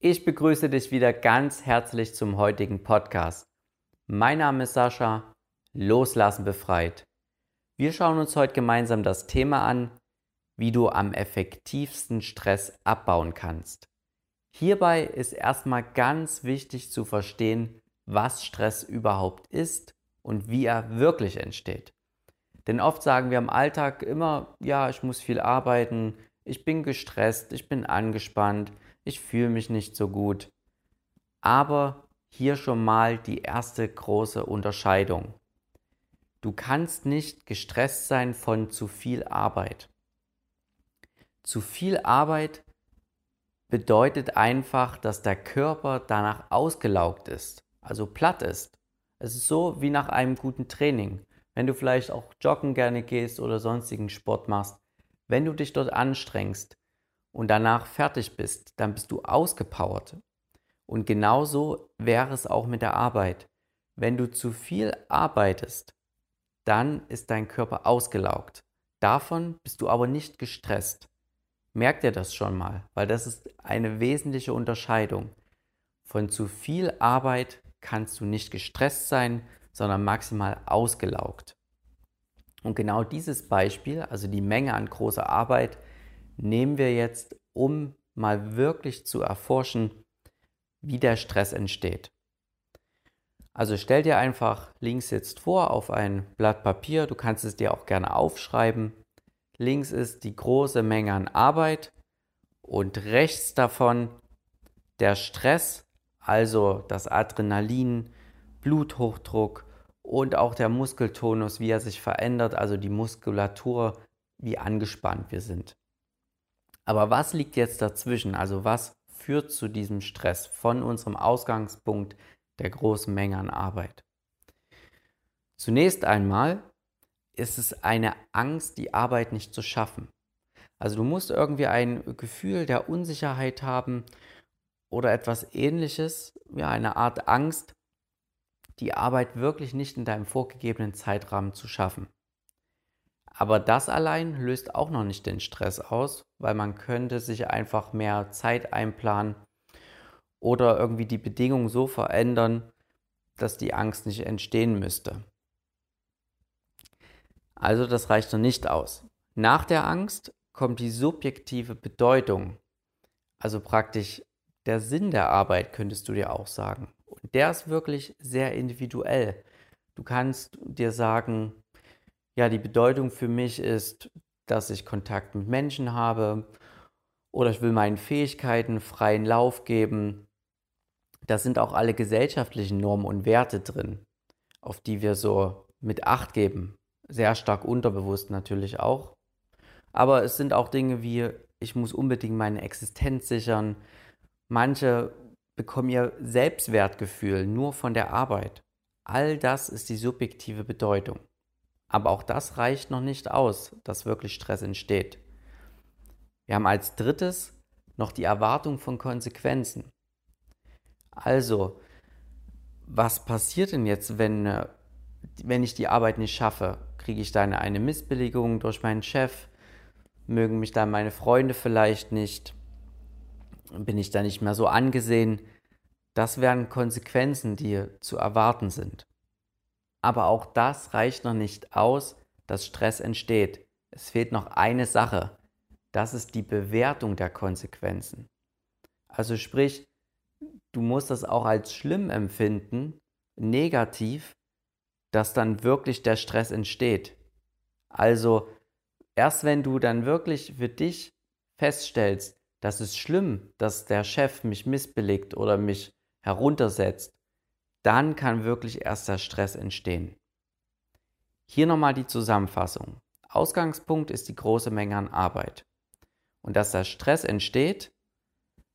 Ich begrüße dich wieder ganz herzlich zum heutigen Podcast. Mein Name ist Sascha, Loslassen befreit. Wir schauen uns heute gemeinsam das Thema an, wie du am effektivsten Stress abbauen kannst. Hierbei ist erstmal ganz wichtig zu verstehen, was Stress überhaupt ist und wie er wirklich entsteht. Denn oft sagen wir im Alltag immer, ja, ich muss viel arbeiten, ich bin gestresst, ich bin angespannt, ich fühle mich nicht so gut. Aber hier schon mal die erste große Unterscheidung. Du kannst nicht gestresst sein von zu viel Arbeit. Zu viel Arbeit bedeutet einfach, dass der Körper danach ausgelaugt ist, also platt ist. Es ist so wie nach einem guten Training. Wenn du vielleicht auch joggen gerne gehst oder sonstigen Sport machst, wenn du dich dort anstrengst, und danach fertig bist, dann bist du ausgepowert. Und genauso wäre es auch mit der Arbeit. Wenn du zu viel arbeitest, dann ist dein Körper ausgelaugt. Davon bist du aber nicht gestresst. Merk dir das schon mal, weil das ist eine wesentliche Unterscheidung. Von zu viel Arbeit kannst du nicht gestresst sein, sondern maximal ausgelaugt. Und genau dieses Beispiel, also die Menge an großer Arbeit, nehmen wir jetzt, um mal wirklich zu erforschen, wie der Stress entsteht. Also stell dir einfach links jetzt vor auf ein Blatt Papier, du kannst es dir auch gerne aufschreiben. Links ist die große Menge an Arbeit und rechts davon der Stress, also das Adrenalin, Bluthochdruck und auch der Muskeltonus, wie er sich verändert, also die Muskulatur, wie angespannt wir sind. Aber was liegt jetzt dazwischen? Also was führt zu diesem Stress von unserem Ausgangspunkt der großen Menge an Arbeit? Zunächst einmal ist es eine Angst, die Arbeit nicht zu schaffen. Also du musst irgendwie ein Gefühl der Unsicherheit haben oder etwas ähnliches, ja, eine Art Angst, die Arbeit wirklich nicht in deinem vorgegebenen Zeitrahmen zu schaffen. Aber das allein löst auch noch nicht den Stress aus, weil man könnte sich einfach mehr Zeit einplanen oder irgendwie die Bedingungen so verändern, dass die Angst nicht entstehen müsste. Also das reicht noch nicht aus. Nach der Angst kommt die subjektive Bedeutung, also praktisch der Sinn der Arbeit, könntest du dir auch sagen. Und der ist wirklich sehr individuell. Du kannst dir sagen, ja, die Bedeutung für mich ist, dass ich Kontakt mit Menschen habe oder ich will meinen Fähigkeiten freien Lauf geben. Da sind auch alle gesellschaftlichen Normen und Werte drin, auf die wir so mit Acht geben. Sehr stark unterbewusst natürlich auch. Aber es sind auch Dinge wie, ich muss unbedingt meine Existenz sichern. Manche bekommen ihr Selbstwertgefühl nur von der Arbeit. All das ist die subjektive Bedeutung. Aber auch das reicht noch nicht aus, dass wirklich Stress entsteht. Wir haben als drittes noch die Erwartung von Konsequenzen. Also, was passiert denn jetzt, wenn, äh, wenn ich die Arbeit nicht schaffe? Kriege ich dann eine Missbilligung durch meinen Chef? Mögen mich dann meine Freunde vielleicht nicht? Bin ich dann nicht mehr so angesehen? Das wären Konsequenzen, die zu erwarten sind. Aber auch das reicht noch nicht aus, dass Stress entsteht. Es fehlt noch eine Sache. Das ist die Bewertung der Konsequenzen. Also sprich, du musst das auch als schlimm empfinden, negativ, dass dann wirklich der Stress entsteht. Also erst wenn du dann wirklich für dich feststellst, dass es schlimm, dass der Chef mich missbilligt oder mich heruntersetzt, dann kann wirklich erst der Stress entstehen. Hier nochmal die Zusammenfassung. Ausgangspunkt ist die große Menge an Arbeit. Und dass der Stress entsteht,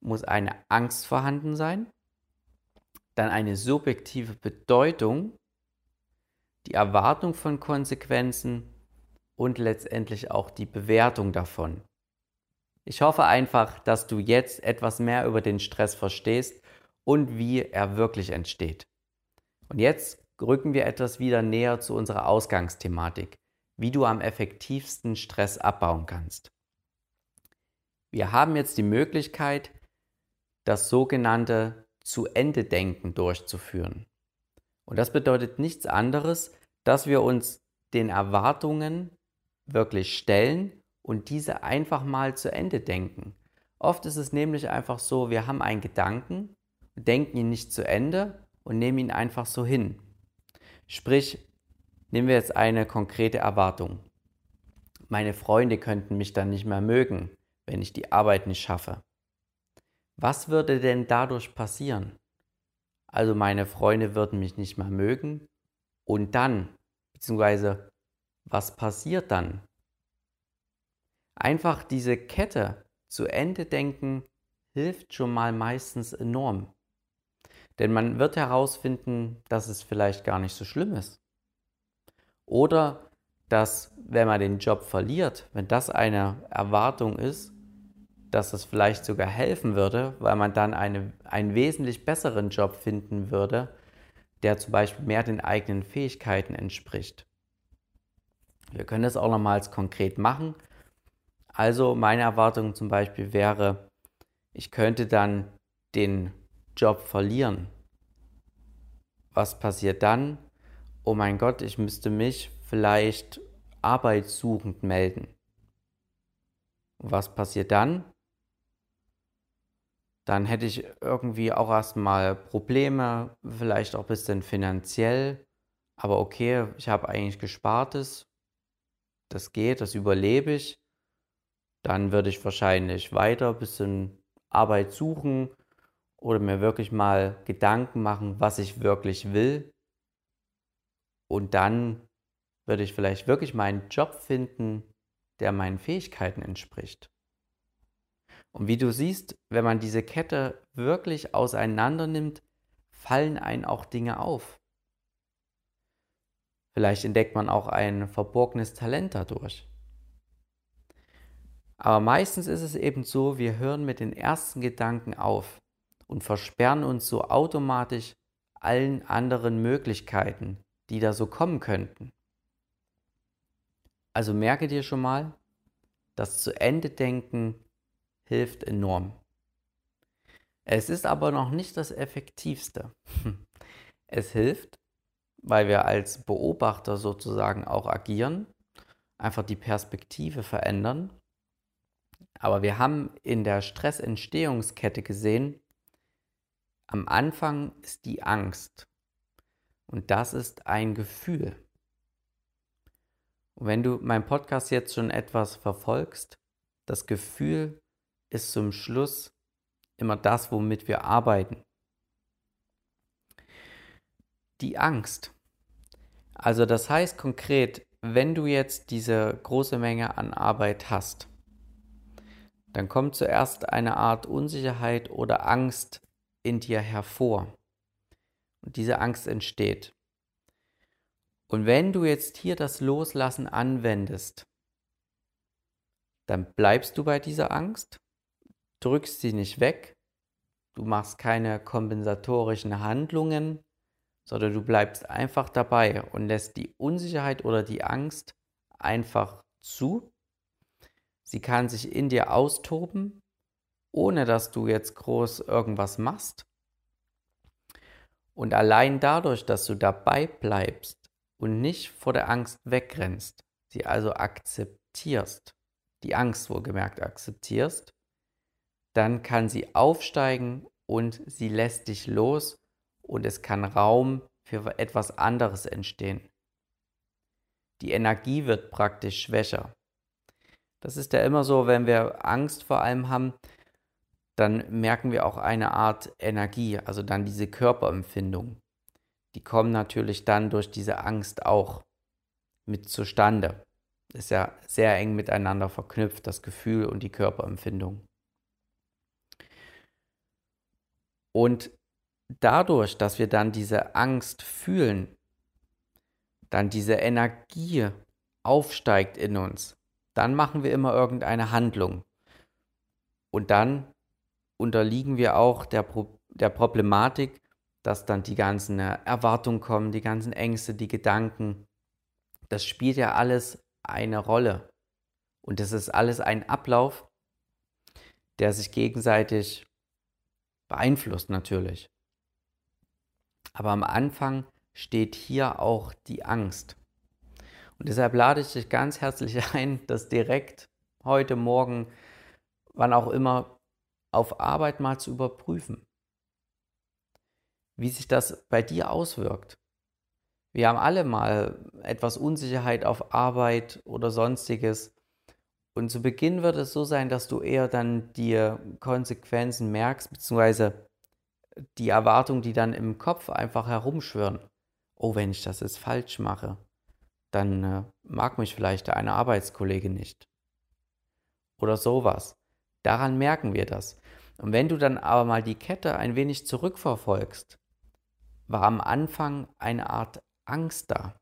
muss eine Angst vorhanden sein, dann eine subjektive Bedeutung, die Erwartung von Konsequenzen und letztendlich auch die Bewertung davon. Ich hoffe einfach, dass du jetzt etwas mehr über den Stress verstehst und wie er wirklich entsteht. Und jetzt rücken wir etwas wieder näher zu unserer Ausgangsthematik, wie du am effektivsten Stress abbauen kannst. Wir haben jetzt die Möglichkeit, das sogenannte Zu-Ende-Denken durchzuführen. Und das bedeutet nichts anderes, dass wir uns den Erwartungen wirklich stellen und diese einfach mal zu Ende denken. Oft ist es nämlich einfach so, wir haben einen Gedanken, denken ihn nicht zu Ende und nehmen ihn einfach so hin. Sprich, nehmen wir jetzt eine konkrete Erwartung. Meine Freunde könnten mich dann nicht mehr mögen, wenn ich die Arbeit nicht schaffe. Was würde denn dadurch passieren? Also meine Freunde würden mich nicht mehr mögen und dann, beziehungsweise was passiert dann? Einfach diese Kette zu Ende denken hilft schon mal meistens enorm. Denn man wird herausfinden, dass es vielleicht gar nicht so schlimm ist. Oder dass, wenn man den Job verliert, wenn das eine Erwartung ist, dass es vielleicht sogar helfen würde, weil man dann eine, einen wesentlich besseren Job finden würde, der zum Beispiel mehr den eigenen Fähigkeiten entspricht. Wir können das auch nochmals konkret machen. Also meine Erwartung zum Beispiel wäre, ich könnte dann den Job verlieren. Was passiert dann? Oh mein Gott, ich müsste mich vielleicht arbeitssuchend melden. Was passiert dann? Dann hätte ich irgendwie auch erstmal Probleme, vielleicht auch ein bisschen finanziell. Aber okay, ich habe eigentlich Gespartes. Das geht, das überlebe ich. Dann würde ich wahrscheinlich weiter ein bisschen Arbeit suchen oder mir wirklich mal Gedanken machen, was ich wirklich will. Und dann würde ich vielleicht wirklich meinen Job finden, der meinen Fähigkeiten entspricht. Und wie du siehst, wenn man diese Kette wirklich auseinander nimmt, fallen einem auch Dinge auf. Vielleicht entdeckt man auch ein verborgenes Talent dadurch. Aber meistens ist es eben so, wir hören mit den ersten Gedanken auf und versperren uns so automatisch allen anderen Möglichkeiten, die da so kommen könnten. Also merke dir schon mal, das zu Ende denken hilft enorm. Es ist aber noch nicht das Effektivste. Es hilft, weil wir als Beobachter sozusagen auch agieren, einfach die Perspektive verändern aber wir haben in der Stressentstehungskette gesehen, am Anfang ist die Angst. Und das ist ein Gefühl. Und wenn du meinen Podcast jetzt schon etwas verfolgst, das Gefühl ist zum Schluss immer das, womit wir arbeiten. Die Angst. Also das heißt konkret, wenn du jetzt diese große Menge an Arbeit hast, dann kommt zuerst eine Art Unsicherheit oder Angst in dir hervor. Und diese Angst entsteht. Und wenn du jetzt hier das Loslassen anwendest, dann bleibst du bei dieser Angst, drückst sie nicht weg, du machst keine kompensatorischen Handlungen, sondern du bleibst einfach dabei und lässt die Unsicherheit oder die Angst einfach zu Sie kann sich in dir austoben, ohne dass du jetzt groß irgendwas machst. Und allein dadurch, dass du dabei bleibst und nicht vor der Angst wegrennst, sie also akzeptierst, die Angst wohlgemerkt akzeptierst, dann kann sie aufsteigen und sie lässt dich los und es kann Raum für etwas anderes entstehen. Die Energie wird praktisch schwächer. Das ist ja immer so, wenn wir Angst vor allem haben, dann merken wir auch eine Art Energie, also dann diese Körperempfindung. Die kommen natürlich dann durch diese Angst auch mit zustande. Ist ja sehr eng miteinander verknüpft, das Gefühl und die Körperempfindung. Und dadurch, dass wir dann diese Angst fühlen, dann diese Energie aufsteigt in uns, dann machen wir immer irgendeine Handlung. Und dann unterliegen wir auch der, Pro der Problematik, dass dann die ganzen Erwartungen kommen, die ganzen Ängste, die Gedanken. Das spielt ja alles eine Rolle. Und das ist alles ein Ablauf, der sich gegenseitig beeinflusst natürlich. Aber am Anfang steht hier auch die Angst. Und deshalb lade ich dich ganz herzlich ein, das direkt heute Morgen, wann auch immer, auf Arbeit mal zu überprüfen. Wie sich das bei dir auswirkt. Wir haben alle mal etwas Unsicherheit auf Arbeit oder sonstiges. Und zu Beginn wird es so sein, dass du eher dann die Konsequenzen merkst, beziehungsweise die Erwartungen, die dann im Kopf einfach herumschwirren. Oh, wenn ich das jetzt falsch mache, dann äh, mag mich vielleicht eine Arbeitskollege nicht. Oder sowas. Daran merken wir das. Und wenn du dann aber mal die Kette ein wenig zurückverfolgst, war am Anfang eine Art Angst da.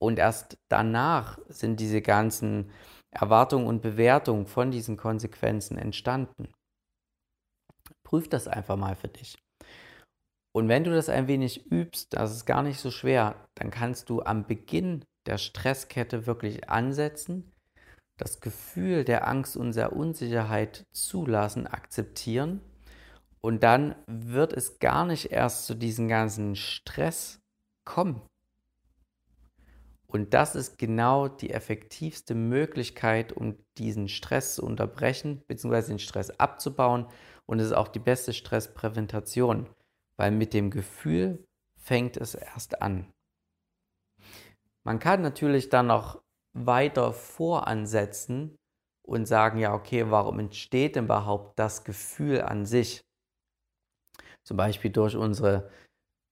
Und erst danach sind diese ganzen Erwartungen und Bewertungen von diesen Konsequenzen entstanden. Prüf das einfach mal für dich. Und wenn du das ein wenig übst, das ist gar nicht so schwer, dann kannst du am Beginn der Stresskette wirklich ansetzen, das Gefühl der Angst und der Unsicherheit zulassen, akzeptieren und dann wird es gar nicht erst zu diesem ganzen Stress kommen. Und das ist genau die effektivste Möglichkeit, um diesen Stress zu unterbrechen, beziehungsweise den Stress abzubauen. Und es ist auch die beste Stresspräventation, weil mit dem Gefühl fängt es erst an. Man kann natürlich dann noch weiter voransetzen und sagen, ja, okay, warum entsteht denn überhaupt das Gefühl an sich? Zum Beispiel durch unsere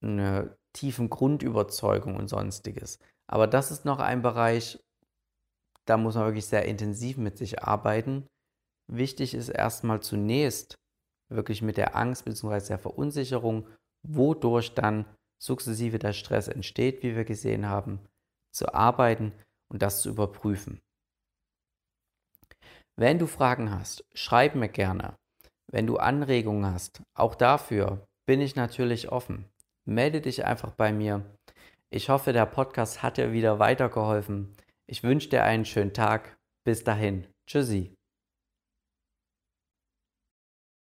eine, tiefen Grundüberzeugung und sonstiges. Aber das ist noch ein Bereich, da muss man wirklich sehr intensiv mit sich arbeiten. Wichtig ist erstmal zunächst wirklich mit der Angst bzw. der Verunsicherung, wodurch dann sukzessive der Stress entsteht, wie wir gesehen haben, zu arbeiten und das zu überprüfen. Wenn du Fragen hast, schreib mir gerne. Wenn du Anregungen hast, auch dafür bin ich natürlich offen. Melde dich einfach bei mir. Ich hoffe, der Podcast hat dir wieder weitergeholfen. Ich wünsche dir einen schönen Tag. Bis dahin. Tschüssi.